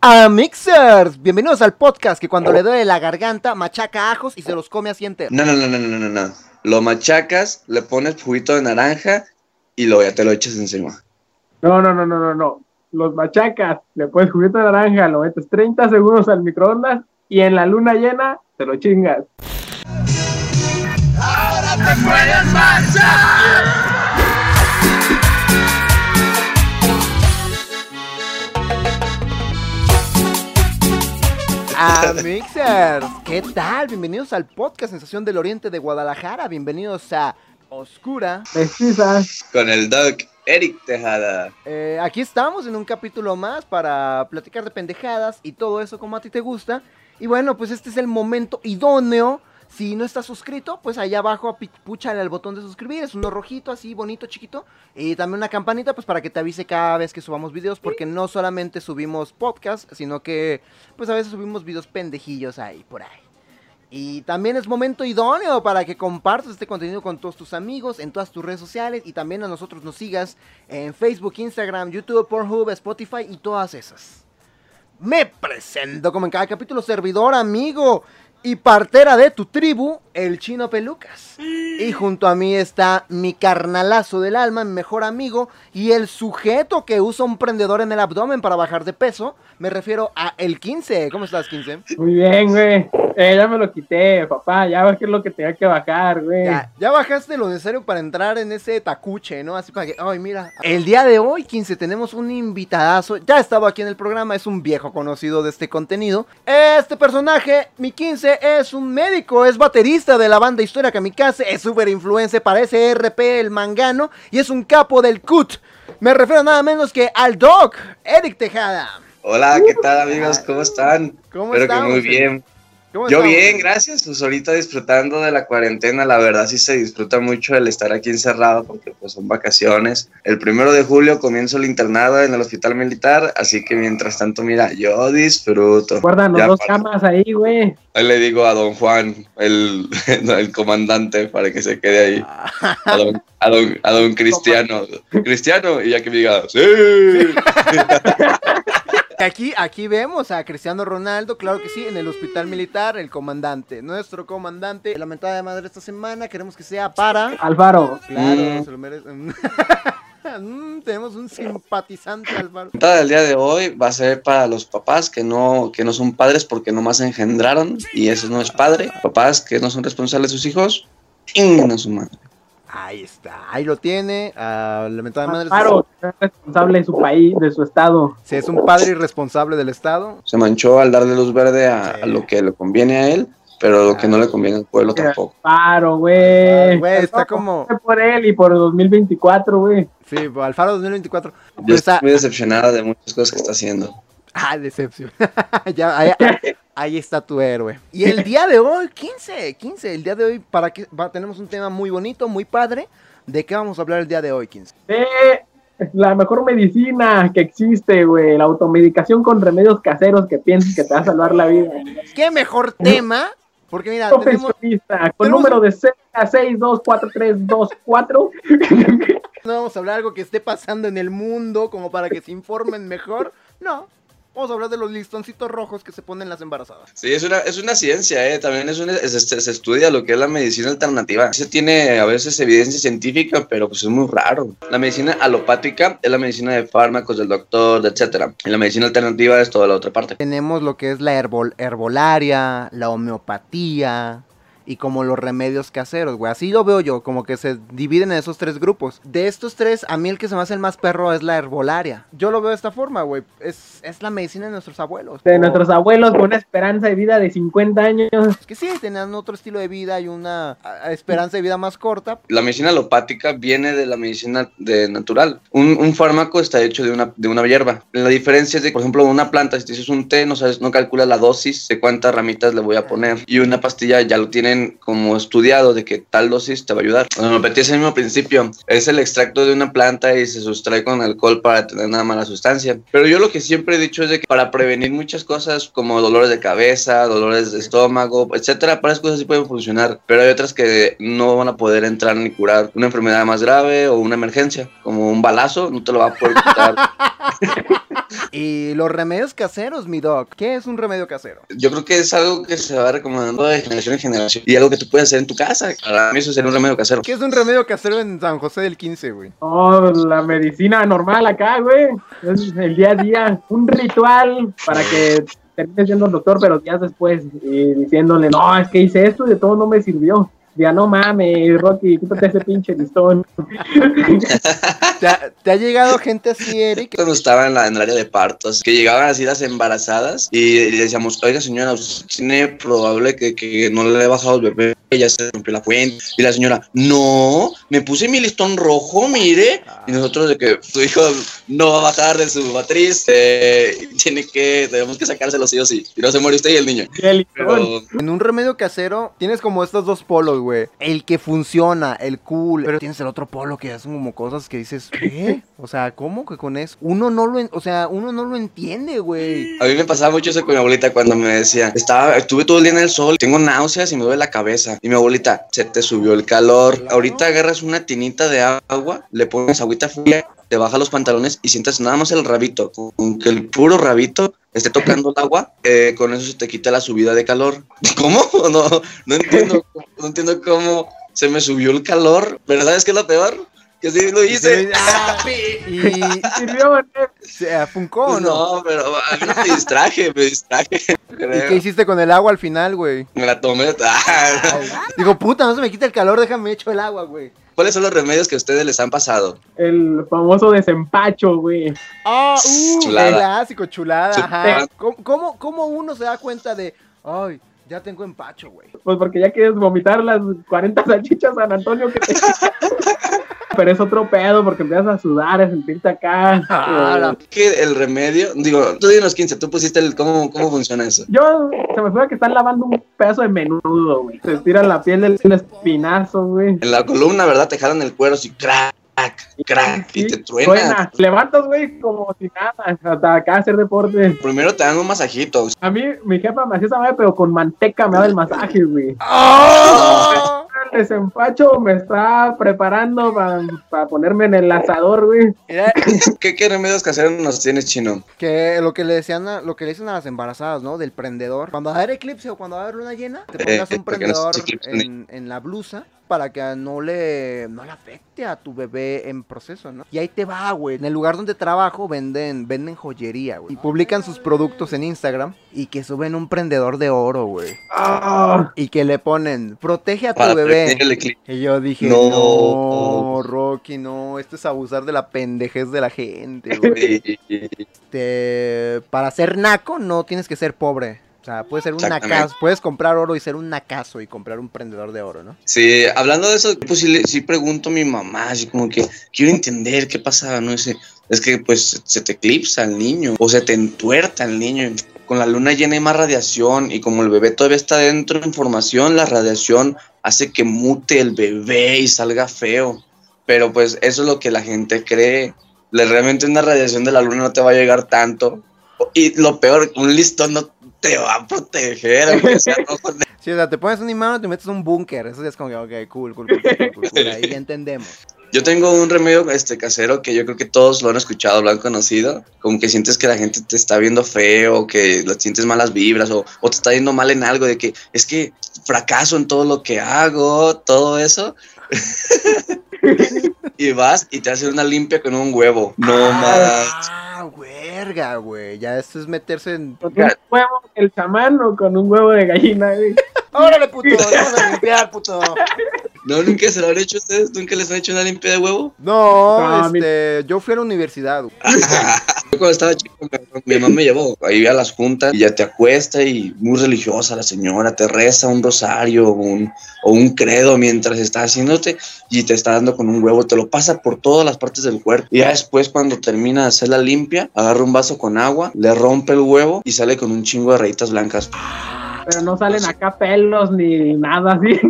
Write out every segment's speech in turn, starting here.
Amixers, bienvenidos al podcast que cuando le duele la garganta machaca ajos y se los come así enteros. No, no, no, no, no, no, no. Lo machacas, le pones juguito de naranja y luego ya te lo echas encima. No, no, no, no, no, no. Los machacas, le pones juguito de naranja, lo metes 30 segundos al microondas y en la luna llena te lo chingas. Ahora te puedes marchar. Amixers, ¿qué tal? Bienvenidos al podcast Sensación del Oriente de Guadalajara. Bienvenidos a Oscura. Pesquisas. Con el Doc Eric Tejada. Eh, aquí estamos en un capítulo más para platicar de pendejadas y todo eso como a ti te gusta. Y bueno, pues este es el momento idóneo. Si no estás suscrito, pues allá abajo púchale al botón de suscribir. Es uno rojito, así bonito, chiquito. Y también una campanita, pues para que te avise cada vez que subamos videos. Porque no solamente subimos podcast, sino que pues a veces subimos videos pendejillos ahí, por ahí. Y también es momento idóneo para que compartas este contenido con todos tus amigos en todas tus redes sociales y también a nosotros nos sigas en Facebook, Instagram, YouTube, Pornhub, Spotify y todas esas. Me presento como en cada capítulo servidor, amigo y partera de tu tribu, el chino Pelucas. Y junto a mí está mi carnalazo del alma, mi mejor amigo y el sujeto que usa un prendedor en el abdomen para bajar de peso. Me refiero a el 15. ¿Cómo estás, 15? Muy bien, güey. Eh, ya me lo quité, papá. Ya bajé lo que tenía que bajar, güey. Ya, ya bajaste lo necesario para entrar en ese tacuche, ¿no? Así para que, ay, mira. El día de hoy, 15, tenemos un invitadazo. Ya estaba aquí en el programa, es un viejo conocido de este contenido. Este personaje, mi 15, es un médico, es baterista de la banda Historia Kamikaze, es súper influencer para ese RP, el mangano, y es un capo del CUT. Me refiero nada menos que al Doc, Eric Tejada. Hola, ¿qué tal amigos? ¿Cómo están? ¿Cómo Espero que muy bien. ¿Cómo Yo bien, gracias. Pues ahorita disfrutando de la cuarentena, la verdad sí se disfruta mucho el estar aquí encerrado porque pues son vacaciones. El primero de julio comienzo el internado en el hospital militar, así que mientras tanto, mira, yo disfruto. Guardan los dos para- camas ahí, güey. Ahí le digo a don Juan, el, el comandante, para que se quede ahí. A don, a don, a don Cristiano. Cristiano, y ya que me diga, ¡sí! Aquí, aquí vemos a Cristiano Ronaldo, claro que sí, en el hospital militar, el comandante, nuestro comandante. La mentada de madre esta semana, queremos que sea para. Alfaro. Claro, Mm. se lo merece. Mm, tenemos un simpatizante, Álvaro. La del día de hoy va a ser para los papás que no, que no son padres porque nomás engendraron y eso no es padre. Papás que no son responsables de sus hijos, a su madre. Ahí está, ahí lo tiene. ah, la mentada de madre. Alfaro, es responsable de su país, de su estado. Si es un padre irresponsable del Estado. Se manchó al darle luz verde a, a lo que le conviene a él, pero lo que no le conviene al pueblo tampoco. Alfaro, güey. Güey, está como- por él y por 2024, güey. Sí, Alfaro 2024. Yo Pues, estoy ah, muy decepcionada de muchas cosas que está haciendo. Ah, decepción. ya, ahí, ahí está tu héroe. Y el día de hoy, 15, 15, el día de hoy, para que va, tenemos un tema muy bonito, muy padre. ¿De qué vamos a hablar el día de hoy, 15? Eh, la mejor medicina que existe, güey. La automedicación con remedios caseros que piensas que te va a salvar la vida. ¿Qué mejor tema? Porque mira, tenemos, con número de 6243324. no vamos a hablar algo que esté pasando en el mundo como para que se informen mejor. No, vamos a hablar de los listoncitos rojos que se ponen las embarazadas. Sí, es una, es una ciencia, ¿eh? también es una, es- es- se estudia lo que es la medicina alternativa. Se tiene a veces evidencia científica, pero pues es muy raro. La medicina alopática es la medicina de fármacos, del doctor, etcétera. Y la medicina alternativa es toda la otra parte. Tenemos lo que es la herbol- herbolaria, la homeopatía y como los remedios caseros, güey. Así lo veo yo, como que se dividen en esos tres grupos. De estos tres, a mí el que se me hace el más perro es la herbolaria. Yo lo veo de esta forma, güey. Es, es la medicina de nuestros abuelos. De nuestros abuelos con una esperanza de vida de 50 años. Es que sí, tenían otro estilo de vida y una a- esperanza de vida más corta. La medicina alopática viene de la medicina de natural. Un, un fármaco está hecho de una, de una hierba. La diferencia es de, por ejemplo, una planta, si te dices un té, no sabes, no calculas la dosis de cuántas ramitas le voy a poner. Y una pastilla ya lo tienen como estudiado de que tal dosis te va a ayudar. La homeopatía es el mismo principio. Es el extracto de una planta y se sustrae con alcohol para tener una mala sustancia. Pero yo lo que siempre he dicho es de que para prevenir muchas cosas como dolores de cabeza, dolores de estómago, etcétera, para esas cosas sí pueden funcionar. Pero hay otras que no van a poder entrar ni curar una enfermedad más grave o una emergencia, como un balazo, no te lo va a poder quitar. Y los remedios caseros, mi doc. ¿Qué es un remedio casero? Yo creo que es algo que se va recomendando de generación en generación y algo que tú puedes hacer en tu casa. Para mí eso sería un remedio casero. ¿Qué es un remedio casero en San José del 15, güey? Oh, la medicina normal acá, güey. Es el día a día. Un ritual para que termine siendo el doctor, pero días después, y diciéndole, no, es que hice esto y de todo no me sirvió. Ya no mames, Rocky, quítate ese pinche listón. ¿Te ha, te ha llegado gente así, Eric? Cuando estaba en, la, en el área de partos, que llegaban así las embarazadas y decíamos, oiga señora, usted tiene probable que, que no le he bajado el bebé, ya se rompió la fuente. Y la señora, no, me puse mi listón rojo, mire. Y nosotros de que su hijo no va a bajar de su matriz, eh, tiene que, tenemos que sacárselo sí o sí. Y no se muere usted y el niño. El. Pero En un remedio casero tienes como estos dos polos, güey. El que funciona, el cool. Pero tienes el otro polo que hacen como cosas que dices, ¿qué? O sea, ¿cómo que con eso? Uno no lo, en- o sea, uno no lo entiende, güey. A mí me pasaba mucho eso con mi abuelita cuando me decía, estaba, estuve todo el día en el sol, tengo náuseas y me duele la cabeza. Y mi abuelita, se te subió el calor. Ahorita agarras una tinita de agua, le pones agüita fría, te bajas los pantalones y sientas nada más el rabito. Con que el puro rabito esté tocando el agua, eh, con eso se te quita la subida de calor. ¿Cómo? No, no entiendo, no entiendo cómo se me subió el calor. ¿Pero sabes qué es lo peor? Que sí lo hice. Ah, y Sirvió, se funcó, ¿o Pues ¿no? no, pero a mí me distraje, me distraje. ¿Y qué hiciste con el agua al final, güey? Me la tomé. Ah. Digo, puta, no se me quita el calor, déjame echo el agua, güey. ¿Cuáles son los remedios que a ustedes les han pasado? El famoso desempacho, güey. Ah, uh, Chulada. clásico, chulada, Chulada. ajá. ¿Cómo, cómo, cómo uno se da cuenta de, ay, ya tengo empacho, güey? Pues porque ya quieres vomitar las 40 salchichas San Antonio que te... Pero es otro pedo porque empiezas a sudar, a sentirte acá. Ah, eh, Que el remedio, digo, tú dinos 15, tú pusiste el cómo, cómo funciona eso. Yo se me fue que están lavando un pedazo de menudo, güey. Se tira la piel del espinazo, güey. En la columna, ¿verdad? Te jalan el cuero así, crack, crack, y te truena. Levantas, güey, como si nada. Hasta acá hacer deporte. Primero te dan un masajito. A mí, mi jefa me hacía esa madre, pero con manteca me daba el masaje, güey. ¡Ah! Desempacho me está preparando para ponerme en el asador, güey. ¿Qué, qué remedios caseros nos tienes, chino? que lo que le decían a, lo que le dicen a las embarazadas, ¿no? Del prendedor. Cuando va a haber eclipse o cuando va a haber luna llena, te pongas Eh, un no se prendedor en la blusa para que no le, no le afecte a tu bebé en proceso, ¿no? Y ahí te va, güey. En el lugar donde trabajo venden, venden joyería, güey. Y publican sus productos en Instagram y que suben un prendedor de oro, güey. Ah, Y que le ponen, protege a tu Para bebé. Y yo dije, No. no, Rocky, no, esto es abusar de la pendejez de la gente, güey. Este, para ser naco no tienes que ser pobre. Sea, puedes ser un nacazo, puedes comprar oro y ser un nacazo y comprar un prendedor de oro, ¿no? Sí, hablando de eso, pues sí, le- sí pregunto a mi mamá, así como que quiero entender qué pasaba, ¿no? Ese, es que pues se te eclipsa el niño o se te entuerta el niño. Con la luna llena hay más radiación y como el bebé todavía está dentro de información, la radiación hace que mute el bebé y salga feo. Pero pues eso es lo que la gente cree. Le- Realmente una radiación de la luna no te va a llegar tanto. Y lo peor, un listón no te va a proteger. aunque sea rojo, Sí, o sea, te pones un imán o te metes un búnker. Eso ya es como que, ok, cool, cool, cool, cool, cool, cool, Ahí ya entendemos. Yo tengo un remedio este casero que yo creo que todos lo han escuchado, lo han conocido. Como que sientes que la gente te está viendo feo, que sientes malas vibras o, o te está yendo mal en algo, de que es que fracaso en todo lo que hago, todo eso. y vas y te hacen una limpia con un huevo. No más. Ah, verga, güey. Ya esto es meterse en. con un huevo el chamán o con un huevo de gallina, güey. ¡Órale, puto! ¡Vamos a limpiar, puto! ¿No nunca se lo han hecho ustedes? ¿Nunca les han hecho una limpia de huevo? No, No, mi- este, yo fui a la universidad. Yo cuando estaba chico, mi- mamá me llevó ahí a las juntas y ya te acuesta y muy religiosa la señora, te reza un rosario un, o un credo mientras está haciéndote y te está dando con un huevo, te lo pasa por todas las partes del cuerpo. Y ya después cuando termina de hacer la limpia, agarra un vaso con agua, le rompe el huevo y sale con un chingo de rayitas blancas. Pero no salen acá pelos ni nada así.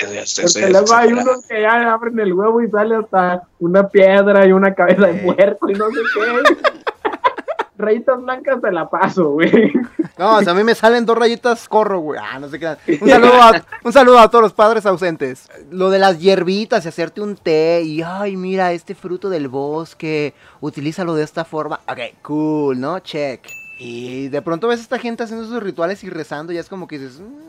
Porque luego hay unos que ya abren el huevo y sale hasta una piedra y una cabeza de puerco y no sé qué. Rayitas blancas te la paso, güey. No, a mí me salen dos rayitas, corro, güey. Ah, no sé qué. Un saludo, a, un saludo a todos los padres ausentes. Lo de las hierbitas y hacerte un té y, ay, mira, este fruto del bosque, utilízalo de esta forma. Ok, cool, ¿no? Check. Y de pronto ves a esta gente haciendo sus rituales y rezando y es como que dices, "Mm,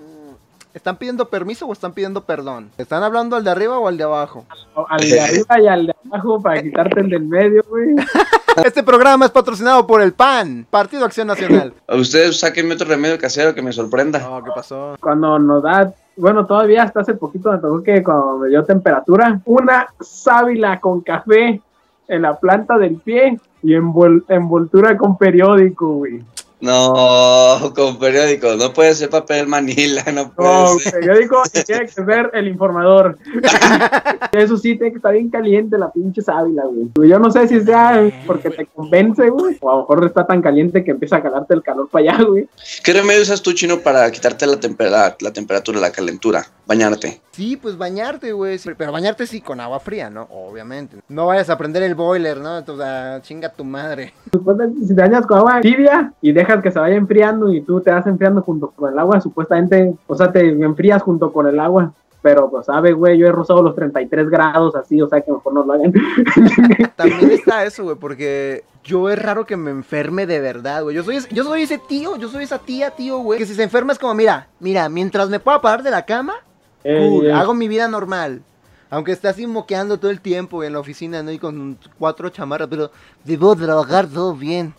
¿están pidiendo permiso o están pidiendo perdón? ¿Están hablando al de arriba o al de abajo? O Al de arriba y al de abajo para quitarte el del medio, güey. Este programa es patrocinado por el PAN, Partido Acción Nacional. Ustedes sáquenme otro remedio casero que me sorprenda. No, ¿qué pasó? Cuando nos da, bueno, todavía hasta hace poquito me tocó que cuando me dio temperatura, una sábila con café en la planta del pie y envol- envoltura con periódico, güey. No, con periódico, no puede ser papel manila, no puede No, ser. periódico y tiene que ser el informador. Eso sí, tiene que estar bien caliente la pinche sábila, güey. Yo no sé si sea porque te convence, güey. O a lo mejor está tan caliente que empieza a calarte el calor para allá, güey. ¿Qué remedio usas tú, chino, para quitarte la, tempera- la temperatura, la calentura? Bañarte. Sí, pues bañarte, güey. sí, Pero bañarte sí con agua fría, ¿no? Obviamente. No vayas a prender el boiler, ¿no? O sea, chinga tu madre. Supuestamente, si te bañas con agua tibia y dejas que se vaya enfriando y tú te vas enfriando junto con el agua, supuestamente, o sea, te enfrías junto con el agua. Pero, pues, sabe, güey, yo he rozado los 33 grados así, o sea, que mejor no lo hagan. También está eso, güey, porque yo es raro que me enferme de verdad, güey. Yo soy, ese- yo soy ese tío, yo soy esa tía, tío, güey. Que si se enferma es como, mira, mira, mientras me pueda parar de la cama, Eh, hago mi vida normal. Aunque esté así moqueando todo el tiempo en la oficina, ¿no? Y con cuatro chamarras, pero debo trabajar todo bien.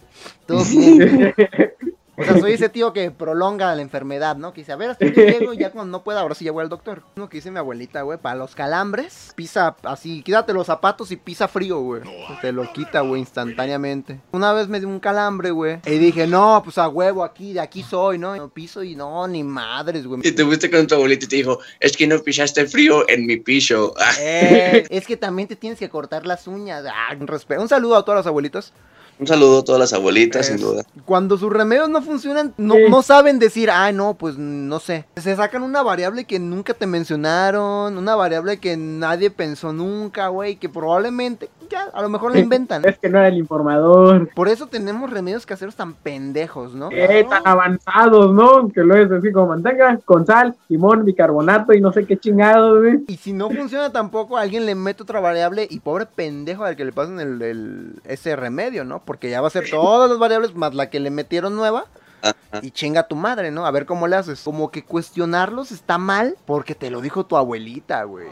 Todo bien. O sea, soy ese tío que prolonga la enfermedad, ¿no? Que dice, a ver, hasta que llego y ya cuando no pueda, ahora sí ya voy al doctor. Lo que dice mi abuelita, güey, para los calambres, pisa así, quítate los zapatos y pisa frío, güey. Te lo quita, güey, instantáneamente. Una vez me dio un calambre, güey, y dije, no, pues a huevo, aquí, de aquí soy, ¿no? No piso y no, ni madres, güey. Y te fuiste con tu abuelito y te dijo, es que no pisaste frío en mi piso. Eh, es que también te tienes que cortar las uñas. Ah, un. Un saludo a todos los abuelitos. Un saludo a todas las abuelitas, sin duda. Cuando sus remedios no funcionan, no, Sí. no saben decir, ah, no, pues no sé. Se sacan una variable que nunca te mencionaron, una variable que nadie pensó nunca, güey, que probablemente ya a lo mejor la inventan. Es que no era el informador. Por eso tenemos remedios caseros tan pendejos, ¿no? Eh, tan avanzados, ¿no? Que luego es así como manteca con sal, limón, bicarbonato y no sé qué chingados, güey. Y si no funciona tampoco, alguien le mete otra variable y pobre pendejo al que le pasen el, el- ese remedio, ¿no? Porque ya va a ser todas las variables más la que le metieron nueva. Ajá. Y chinga tu madre, ¿no? A ver cómo le haces. Como que cuestionarlos está mal porque te lo dijo tu abuelita, güey.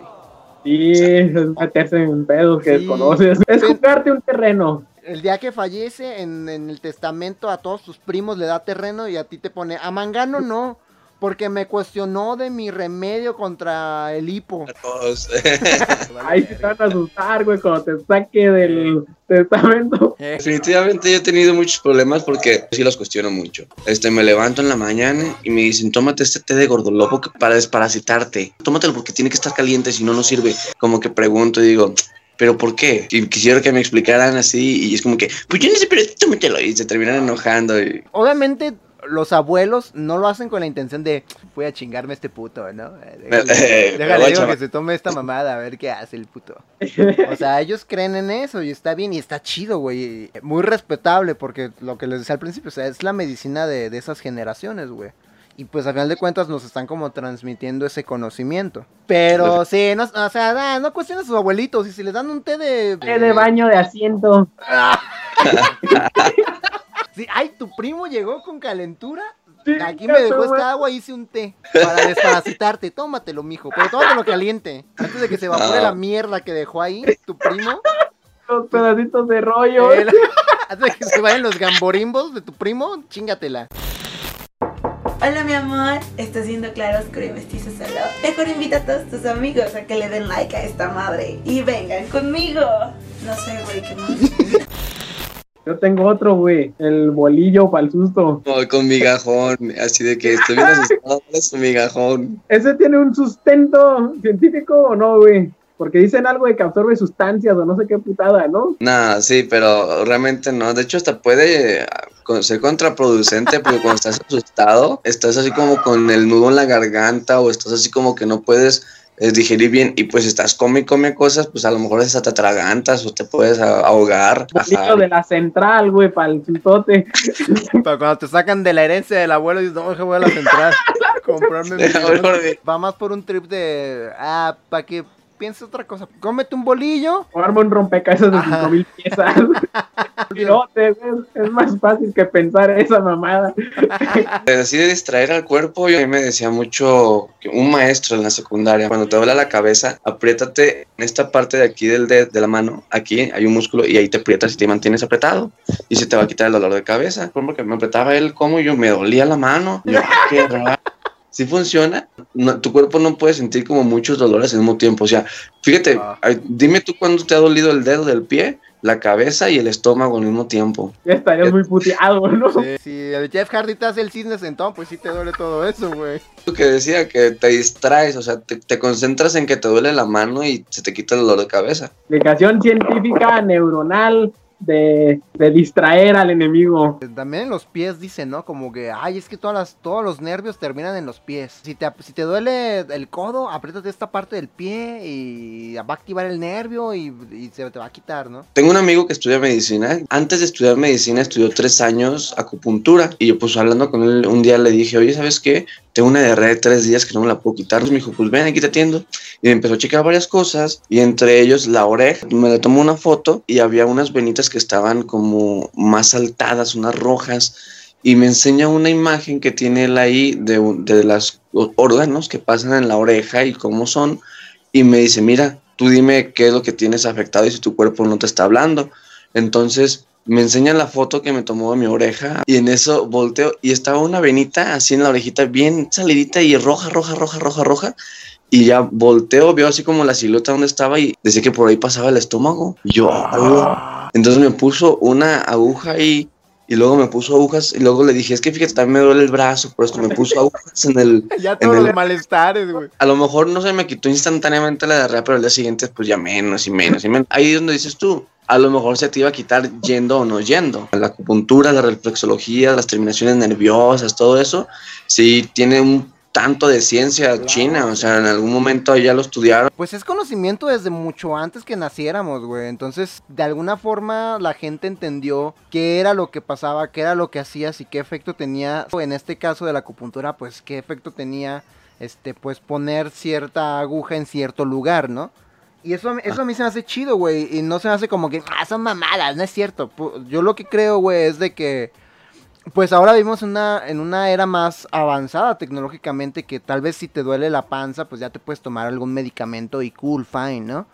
Sí, es meterse en pedos que Sí. desconoces. Es comprarte un terreno. El día que fallece, en, en el testamento a todos tus primos le da terreno y a ti te pone, a Mangano no, porque me cuestionó de mi remedio contra el hipo. Todos. Ahí sí te van a asustar, güey, cuando te saque del testamento. Definitivamente yo he tenido muchos problemas porque sí los cuestiono mucho. Este, me levanto en la mañana y me dicen, tómate este té de gordolobo que- para desparasitarte. Tómatelo porque tiene que estar caliente, si no, no sirve. Como que pregunto y digo, ¿pero por qué? Y quisiera que me explicaran así y es como que, pues yo no sé, pero tómatelo. Y se terminan enojando y... Obviamente los abuelos no lo hacen con la intención de voy a chingarme a este puto, ¿no? Eh, Déjale, me déjale, digo que se tome esta mamada a ver qué hace el puto. O sea, ellos creen en eso y está bien y está chido, güey. Muy respetable porque lo que les decía al principio, o sea, es la medicina de, de esas generaciones, güey. Y pues al final de cuentas nos están como transmitiendo ese conocimiento. Pero sí, no, o sea, nah, no cuestionen a sus abuelitos. Y si les dan un té de... Té de baño de asiento. Sí, ay, tu primo llegó con calentura. Sí, Aquí me dejó esta agua y hice un té para desparasitarte. Tómatelo, mijo, pero tómatelo caliente. Antes de que se evapore Ah. la mierda que dejó ahí tu primo. Los pedacitos de rollo. El- antes de que se vayan los gamborimbos de tu primo, chingatela. Hola mi amor, estás viendo Claro Oscuro y Mestizo Solo. Mejor invita a todos tus amigos a que le den like a esta madre y vengan conmigo. No sé, güey, qué más. Yo tengo otro, güey. El bolillo para el susto. Como con migajón, así de que estoy bien asustado por su migajón. ¿Ese tiene un sustento científico o no, güey? Porque dicen algo de que absorbe sustancias o no sé qué putada, ¿no? Nah, sí, pero realmente no. De hecho, hasta puede ser contraproducente porque cuando estás asustado, estás así como con el nudo en la garganta o estás así como que no puedes es digerir bien y pues estás come y come cosas, pues a lo mejor hasta te atragantas o te puedes ahogar. Bolillo Ajá. de la central, güey, para el sutote. Pero cuando te sacan de la herencia del abuelo, dices, no, voy a la central. comprarme Va más por un trip de. Ah, para que pienses otra cosa. Cómete un bolillo. O arma un rompecabezas de Ajá. 5000 piezas. Es, es más fácil que pensar esa mamada. Así de distraer al cuerpo, yo a mí me decía mucho que un maestro en la secundaria, cuando te duele la cabeza, apriétate en esta parte de aquí del dedo, de la mano, aquí hay un músculo y ahí te aprietas y te mantienes apretado y se te va a quitar el dolor de cabeza. Fue Porque me apretaba él como yo me dolía la mano. Yo, qué raro. Si funciona, No, tu cuerpo no puede sentir como muchos dolores al mismo tiempo. O sea, fíjate, Ah. ay, dime tú cuándo te ha dolido el dedo del pie, la cabeza y el estómago al mismo tiempo. Ya estarías muy puteado, ¿no? Sí, si el Jeff Hardy te hace el cisne sentón, pues sí te duele todo eso, güey. Lo que decía, que te distraes, o sea, te, te concentras en que te duele la mano y se te quita el dolor de cabeza. Explicación científica neuronal de, de distraer al enemigo. También en los pies dicen, ¿no? Como que, ay, es que todas las, todos los nervios terminan en los pies. Si te, si te duele el codo, apriétate esta parte del pie y va a activar el nervio y, y se te va a quitar, ¿no? Tengo un amigo que estudia medicina. Antes de estudiar medicina estudió tres años acupuntura. Y yo pues hablando con él un día le dije, oye, ¿sabes qué? Tengo una diarrea de tres días que no me la puedo quitar. Entonces me dijo, pues ven, aquí te atiendo. Y empezó a checar varias cosas. Y entre ellos la oreja. Me le tomó una foto y había unas venitas que estaban como más saltadas, unas rojas. Y me enseña una imagen que tiene él ahí de, de los órganos que pasan en la oreja y cómo son. Y me dice, mira, tú dime qué es lo que tienes afectado y si tu cuerpo no te está hablando. Entonces me enseña la foto que me tomó de mi oreja y en eso volteo y estaba una venita así en la orejita bien salidita y roja, roja, roja, roja, roja. Y ya volteo, veo así como la silueta donde estaba y decía que por ahí pasaba el estómago. Y yo, "Ah". entonces me puso una aguja ahí y luego me puso agujas y luego le dije, es que fíjate, también me duele el brazo, por eso me puso agujas en el, Ya todos los malestares, güey. a lo mejor no se me quitó instantáneamente la diarrea, pero el día siguiente pues ya menos y menos y menos. Ahí es donde dices tú, a lo mejor se te iba a quitar yendo o no yendo. La acupuntura, la reflexología, las terminaciones nerviosas, todo eso, sí tiene un tanto de ciencia china, o sea, en algún momento ya lo estudiaron. Pues es conocimiento desde mucho antes que naciéramos, güey. Entonces, de alguna forma, la gente entendió qué era lo que pasaba, qué era lo que hacías y qué efecto tenía. En este caso de la acupuntura, pues qué efecto tenía, este, pues poner cierta aguja en cierto lugar, ¿no? Y eso, a mí- eso a mí se me hace chido, güey. Y no se me hace como que, ah, son mamadas, no es cierto. Yo lo que creo, güey, es de que pues ahora vivimos en una, en una era más avanzada tecnológicamente que tal vez si te duele la panza, pues ya te puedes tomar algún medicamento y cool, fine, ¿no?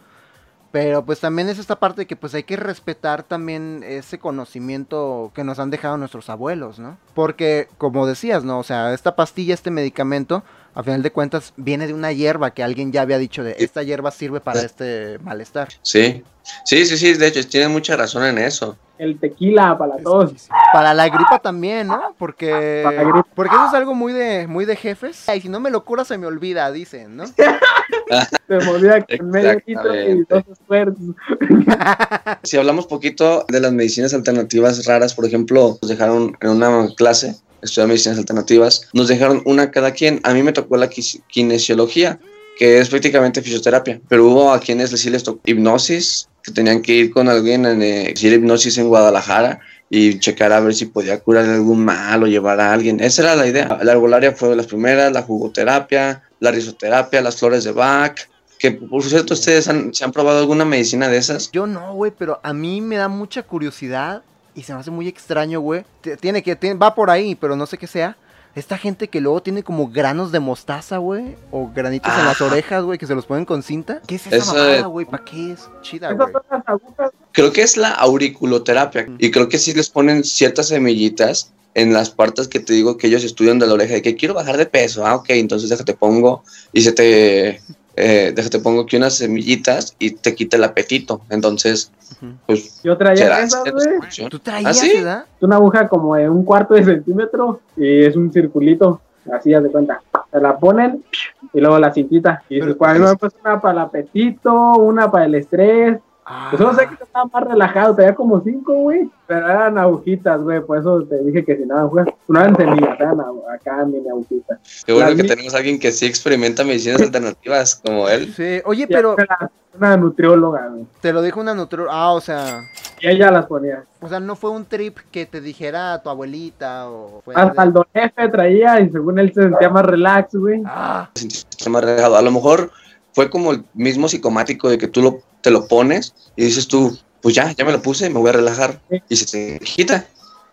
Pero pues también es esta parte de que pues hay que respetar también ese conocimiento que nos han dejado nuestros abuelos, ¿no? Porque como decías, ¿no? O sea, esta pastilla, este medicamento, a final de cuentas viene de una hierba que alguien ya había dicho de esta hierba sirve para este malestar. Sí, sí, sí, sí, de hecho, tienen mucha razón en eso. El tequila para tos. Para la gripa también, ¿no? Porque Para la gripa. porque eso es algo muy de muy de jefes. Y si no me lo cura se me olvida, dicen, ¿no? Se movía con medio litro y dos esfuerzos. Si hablamos poquito de las medicinas alternativas raras, por ejemplo, nos dejaron en una clase estudiar medicinas alternativas, nos dejaron una cada quien. A mí me tocó la kinesiología, que es prácticamente fisioterapia, pero hubo a quienes les tocó hipnosis, que tenían que ir con alguien en eh, hipnosis en Guadalajara y checar a ver si podía curar algún mal o llevar a alguien. Esa era la idea. La herbolaria fue de las primeras, la jugoterapia, la risoterapia, las flores de Bach, que por cierto, ¿ustedes han, se han probado alguna medicina de esas? Yo no, güey, pero a mí me da mucha curiosidad y se me hace muy extraño, güey. Tiene que tiene- va por ahí, pero no sé qué sea. Esta gente que luego tiene como granos de mostaza, güey, o granitos en las orejas, güey, que se los ponen con cinta. ¿Qué es esa Eso mamada, güey? ¿Para qué es? Chida, güey. Creo que es la auriculoterapia y creo que sí les ponen ciertas semillitas en las partes que te digo que ellos estudian de la oreja de que quiero bajar de peso. Ah, ok, entonces déjate pongo y se te eh, déjate pongo aquí unas semillitas y te quita el apetito. Entonces, pues Yo traía esas, güey. ¿Tú traías, ¿Ah, sí? verdad? Es una aguja como de un cuarto de centímetro y es un circulito. Así haz de cuenta. Se la ponen y luego la cintita. Y dices, "Pues, una para el apetito, una para el estrés, Ah, Pues no sé que estaba más relajado, tenía como cinco, güey. Pero eran agujitas, güey. Por eso te dije que si nada, güey. No eran semillas, eran acá mini agujitas. Qué bueno Las que mi- tenemos a alguien que sí experimenta medicinas alternativas como él. Sí, oye, pero Una nutrióloga, güey. te lo dijo una nutrióloga. Ah, o sea, Y ella las ponía. o sea, no fue un trip que te dijera tu abuelita o fue Hasta de- el don jefe traía y según él se sentía más relax, güey. Ah, Está más relajado. A lo mejor fue como el mismo psicomático de que tú lo, te lo pones y dices tú, pues ya, ya me lo puse, me voy a relajar y se te quita.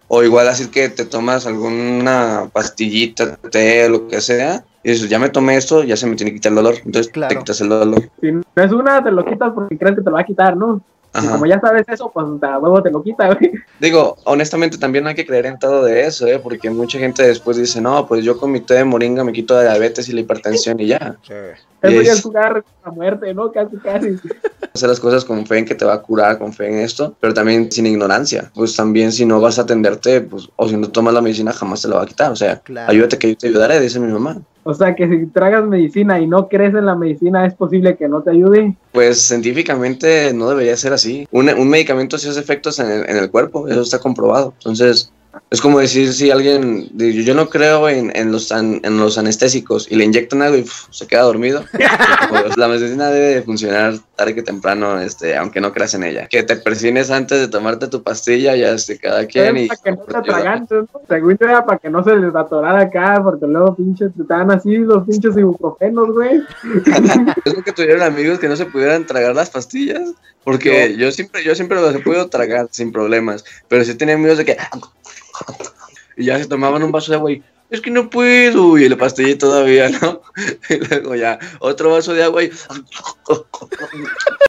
O igual así que te tomas alguna pastillita, té, lo que sea, y dices, ya me tomé esto, ya se me tiene que quitar el dolor. Entonces Claro. te quitas el dolor. Si no es una, te lo quitas porque crees que te lo va a quitar, ¿no? Y como ya sabes eso, pues a huevo te lo quita, güey. Digo, honestamente también no hay que creer en todo de eso, ¿eh? porque mucha gente después dice, no, pues yo con mi té de moringa me quito la diabetes y la hipertensión y ya. sí. Eso ya es jugar a muerte, ¿no? Casi, casi. hacer las cosas con fe en que te va a curar, con fe en esto, pero también sin ignorancia. Pues también si no vas a atenderte, pues, o si no tomas la medicina, jamás te la va a quitar. O sea, Claro. ayúdate que yo te ayudaré, dice mi mamá. O sea que si tragas medicina y no crees en la medicina, es posible que no te ayude. Pues científicamente no debería ser así. Un, un medicamento sí hace efectos en el, en el cuerpo, eso está comprobado. Entonces, es como decir si alguien, yo yo no creo en, en los, an- en los anestésicos y le inyectan algo y se queda dormido. Pues, la medicina debe de funcionar tarde que temprano, este, aunque no creas en ella. Que te persines antes de tomarte tu pastilla, ya este, cada quien. Y, para que no te atragantes, ¿no? Según yo era para que no se les atorara acá, porque luego pinches te dan así los pinches ibuprofenos, güey. Es porque tuvieron amigos que no se pudieran tragar las pastillas. Porque yo siempre, yo siempre los he podido tragar sin problemas. Pero sí tenía amigos de que. Y ya se tomaban un vaso de agua y. Es que no puedo. Y la pastilla todavía, ¿no? Y luego ya, otro vaso de agua y.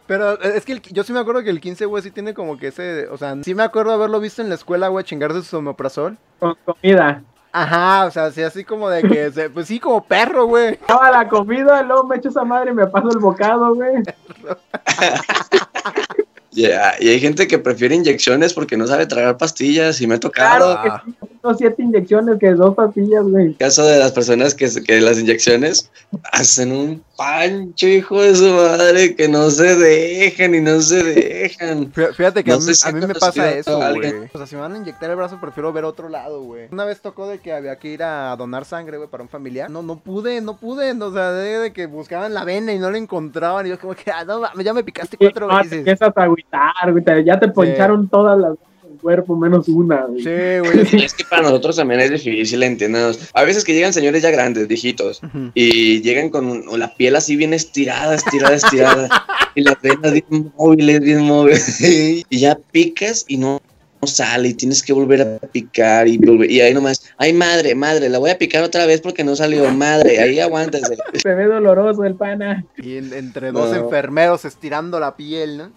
Pero eh, es que el- yo sí me acuerdo que el 15, güey, sí tiene como que ese. O sea, sí me acuerdo haberlo visto en la escuela, güey, chingarse su omeprazol. Con comida. Ajá, o sea, sí, así como de que. se- pues sí, como perro, güey. Acaba la comida, luego me echo esa madre y me paso el bocado, güey. Ya, Y hay gente que prefiere inyecciones porque no sabe tragar pastillas. Y me ha tocado. Son siete inyecciones que dos pastillas, güey. El caso de las personas que, se- que las inyecciones hacen un pancho, hijo de su madre, que no se dejan y no se dejan. Fí- Fíjate que No a, mí, a mí me pasa eso, güey. O sea, si me van a inyectar el brazo, prefiero ver otro lado, güey. Una vez tocó de que había que ir a donar sangre, güey, para un familiar. No, no pude, no pude. O sea, de, de que buscaban la vena y no la encontraban. Y yo como que, ah, no, ya me picaste cuatro No, te veces. empiezas a agüitar, güey. Ya te poncharon todas las cuerpo, menos una, güey. Sí, güey. Es que para nosotros también es difícil, entiéndanos. A veces que llegan señores ya grandes, viejitos, y llegan con un- la piel así bien estirada, estirada, estirada, y las venas bien móviles, bien móviles, y ya picas y no, no sale, y tienes que volver a picar y volver, y ahí nomás, ay madre, madre, la voy a picar otra vez porque no salió, madre, ahí aguántese. Se ve doloroso el pana. Y en- entre dos No. enfermeros estirando la piel, ¿no?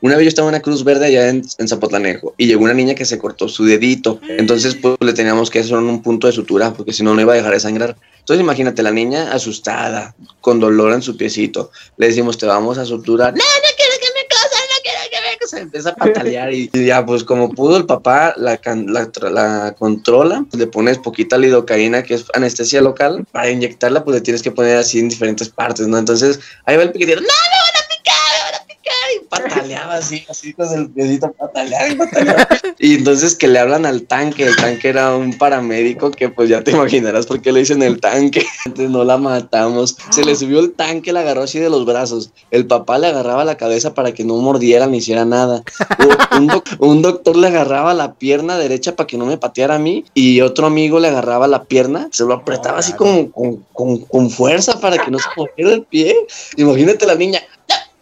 Una vez yo estaba en una Cruz Verde allá en, en Zapotlanejo y llegó una niña que se cortó su dedito. Entonces, pues le teníamos que hacer un punto de sutura porque si no, no iba a dejar de sangrar. Entonces, imagínate la niña asustada, con dolor en su piecito. Le decimos, te vamos a suturar. No, no quiero que me cosan, no quiero que me cosan. Empieza a patalear y, y ya, pues como pudo el papá, la, la, la controla. Le pones poquita lidocaína, que es anestesia local. Para inyectarla, pues le tienes que poner así en diferentes partes, ¿no? Entonces, ahí va el piquetero. No, me van a picar, me van a picar. Y pataleaba así, así con el dedito, pataleaba y pataleaba. Y entonces que le hablan al tanque, el tanque era un paramédico que pues ya te imaginarás por qué le dicen el tanque. Entonces no la matamos. Se le subió el tanque, la agarró así de los brazos. El papá le agarraba la cabeza para que no mordiera ni hiciera nada. U- Un, doc- un doctor le agarraba la pierna derecha para que no me pateara a mí y otro amigo le agarraba la pierna, se lo apretaba así como con, con, con fuerza para que no se moviera el pie. Imagínate la niña,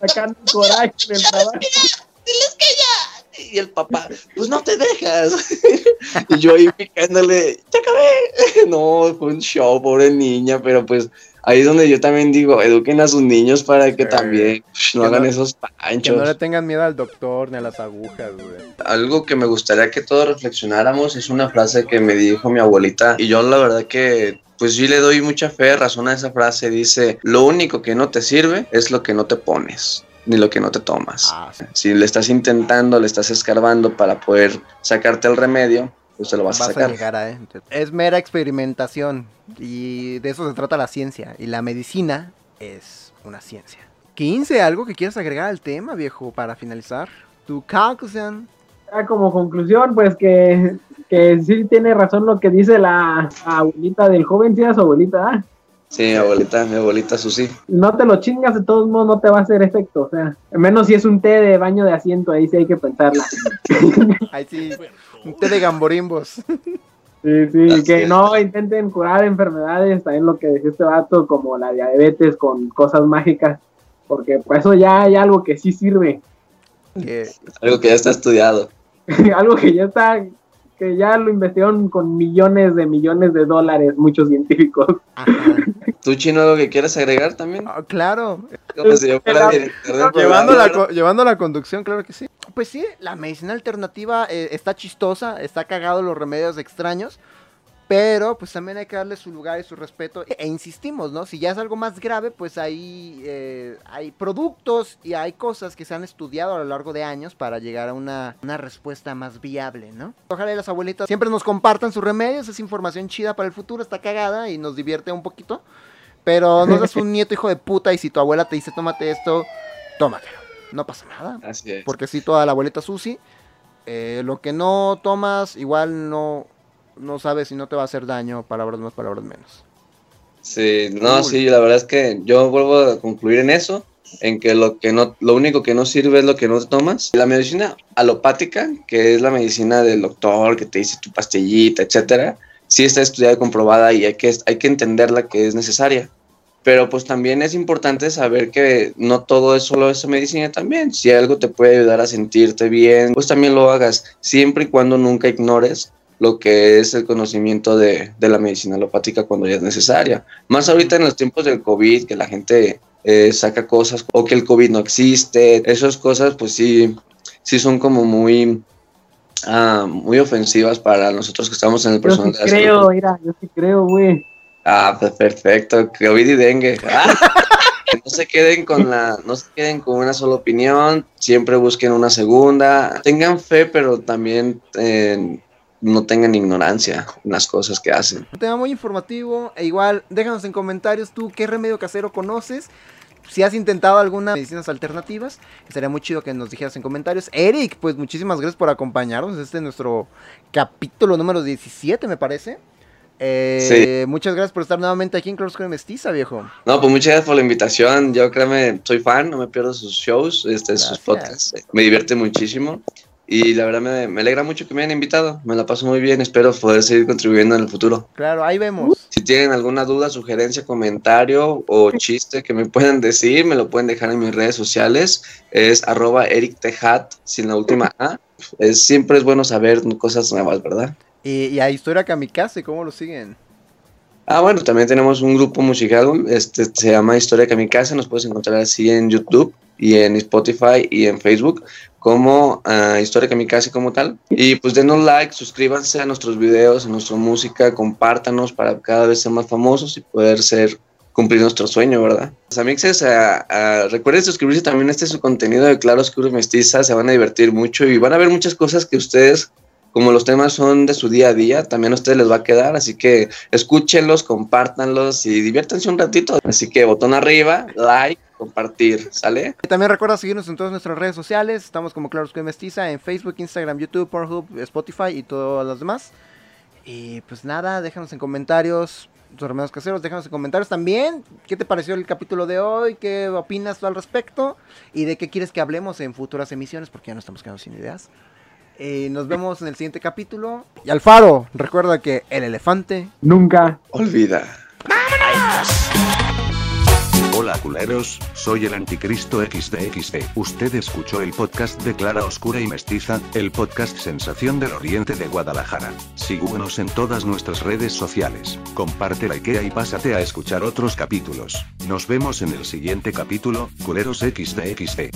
Sacando coraje del trabajo. diles que ya. Y el papá, pues no te dejas. y yo ahí picándole, te acabé. No, fue un show, pobre niña, pero pues ahí es donde yo también digo, eduquen a sus niños para que Sí. también no Que hagan no- esos Que panchos. no le tengan miedo al doctor ni a las agujas, güey. Algo que me gustaría que todos reflexionáramos es una frase que me dijo mi abuelita y yo la verdad que pues sí le doy mucha fe, razón a esa frase, dice, lo único que no te sirve es lo que no te pones, ni lo que no te tomas. Ah, sí. Si le estás intentando, le estás escarbando para poder sacarte el remedio, pues lo vas, Vas a a sacar. llegar a, ¿eh? Es mera experimentación y de eso se trata la ciencia. Y la medicina es una ciencia. 15, algo que quieras agregar al tema, viejo, para finalizar. Tu conclusión. Ah, como conclusión, pues que, que sí tiene razón lo que dice la abuelita del joven, sí, a su abuelita. ¿ah? Sí, mi abuelita, mi abuelita Susi. No te lo chingas, de todos modos no te va a hacer efecto. O sea, menos si es un té de baño de asiento, ahí sí hay que pensarla. Ahí sí, un té de gamborimbos. Sí, sí, Así que es. no intenten curar enfermedades, también lo que decía este vato, como la diabetes con cosas mágicas, porque pues eso ya hay algo que sí sirve, Algo que ya está estudiado. algo que ya está, que ya lo investigaron con millones de millones de dólares muchos científicos. ajá. ¿Tú, Chino, algo que quieras agregar también? Ah, claro, Como si yo fuera el director del Llevando la, co- llevando la conducción, claro que sí. Pues sí, la medicina alternativa eh, está chistosa, está cagado los remedios extraños, pero pues también hay que darle su lugar y su respeto. E insistimos, ¿no? Si ya es algo más grave, pues hay, eh, hay productos y hay cosas que se han estudiado a lo largo de años para llegar a una, una respuesta más viable, ¿no? Ojalá y las abuelitas siempre nos compartan sus remedios, es información chida para el futuro, está cagada y nos divierte un poquito. Pero no seas un nieto hijo de puta y si tu abuela te dice tómate esto, tómatelo. No pasa nada. Así es. Porque cito a la abuelita Susi. eh, lo que no tomas, igual no, no sabes si no te va a hacer daño, palabras más, palabras menos. Sí, no, Cool. sí, la verdad es que yo vuelvo a concluir en eso, en que lo que no, lo único que no sirve es lo que no tomas. La medicina alopática, que es la medicina del doctor que te dice tu pastillita, etcétera, sí está estudiada y comprobada y hay que, hay que entenderla que es necesaria. Pero pues también es importante saber que no todo es solo esa medicina también. Si algo te puede ayudar a sentirte bien, pues también lo hagas, siempre y cuando nunca ignores lo que es el conocimiento de, de la medicina alopática cuando ya es necesaria. Más ahorita en los tiempos del COVID, que la gente eh, saca cosas o que el COVID no existe, esas cosas pues sí, sí son como muy, ah, muy ofensivas para nosotros que estamos en el Yo personal sí de la salud. creo, mira, yo sí creo, güey. Ah, pues perfecto, COVID y dengue. Ah, no se queden con la, no se queden con una sola opinión, siempre busquen una segunda, tengan fe, pero también eh, no tengan ignorancia en las cosas que hacen. Un tema muy informativo. E igual, déjanos en comentarios tú qué remedio casero conoces. Si has intentado algunas medicinas alternativas, estaría muy chido que nos dijeras en comentarios. Eric, pues muchísimas gracias por acompañarnos. Este es nuestro capítulo número 17, me parece. Eh, Muchas gracias por estar nuevamente aquí en Oscuro y Mestiza, viejo. No, pues muchas gracias por la invitación. Yo créeme, soy fan, no me pierdo sus shows, este, sus podcasts. Me divierte muchísimo. Y la verdad me, me alegra mucho que me hayan invitado. Me la paso muy bien. Espero poder seguir contribuyendo en el futuro. Claro, ahí vemos. Si tienen alguna duda, sugerencia, comentario o chiste que me puedan decir, me lo pueden dejar en mis redes sociales. Es arroba Eric Tejat, sin la última A. Es, siempre es bueno saber cosas nuevas, ¿verdad? Y, y a Historia Kamikaze, ¿cómo lo siguen? Ah, bueno, también tenemos un grupo musical, este se llama Historia Kamikaze, nos puedes encontrar así en YouTube y en Spotify y en Facebook como ah, Historia Kamikaze como tal. Y pues denos like, suscríbanse a nuestros videos, a nuestra música, compártanos para cada vez ser más famosos y poder ser cumplir nuestro sueño, ¿verdad? Los amixes, ah, ah, recuerden suscribirse también a este su contenido de Claro Oscuro Mestiza, se van a divertir mucho y van a ver muchas cosas que ustedes como los temas son de su día a día, también a ustedes les va a quedar, así que escúchenlos, compártanlos y diviértanse un ratito. Así que botón arriba, like, compartir, ¿sale? Y también recuerda seguirnos en todas nuestras redes sociales. Estamos como Claro Oscuro y Mestiza en Facebook, Instagram, YouTube, Pornhub, Spotify y todas las demás. Y pues nada, déjanos en comentarios tus remedios caseros, déjanos en comentarios también qué te pareció el capítulo de hoy, qué opinas tú al respecto y de qué quieres que hablemos en futuras emisiones porque ya no estamos quedando sin ideas. Eh, nos vemos en el siguiente capítulo. Y Alfaro, recuerda que el elefante Nunca. Olvida. Hola culeros, soy el anticristo XDXD. Usted escuchó el podcast de Clara Oscura y Mestiza, el podcast sensación del oriente de Guadalajara. Síguenos en todas nuestras redes sociales, comparte la IKEA y pásate a escuchar otros capítulos. Nos vemos en el siguiente capítulo, culeros XDXD.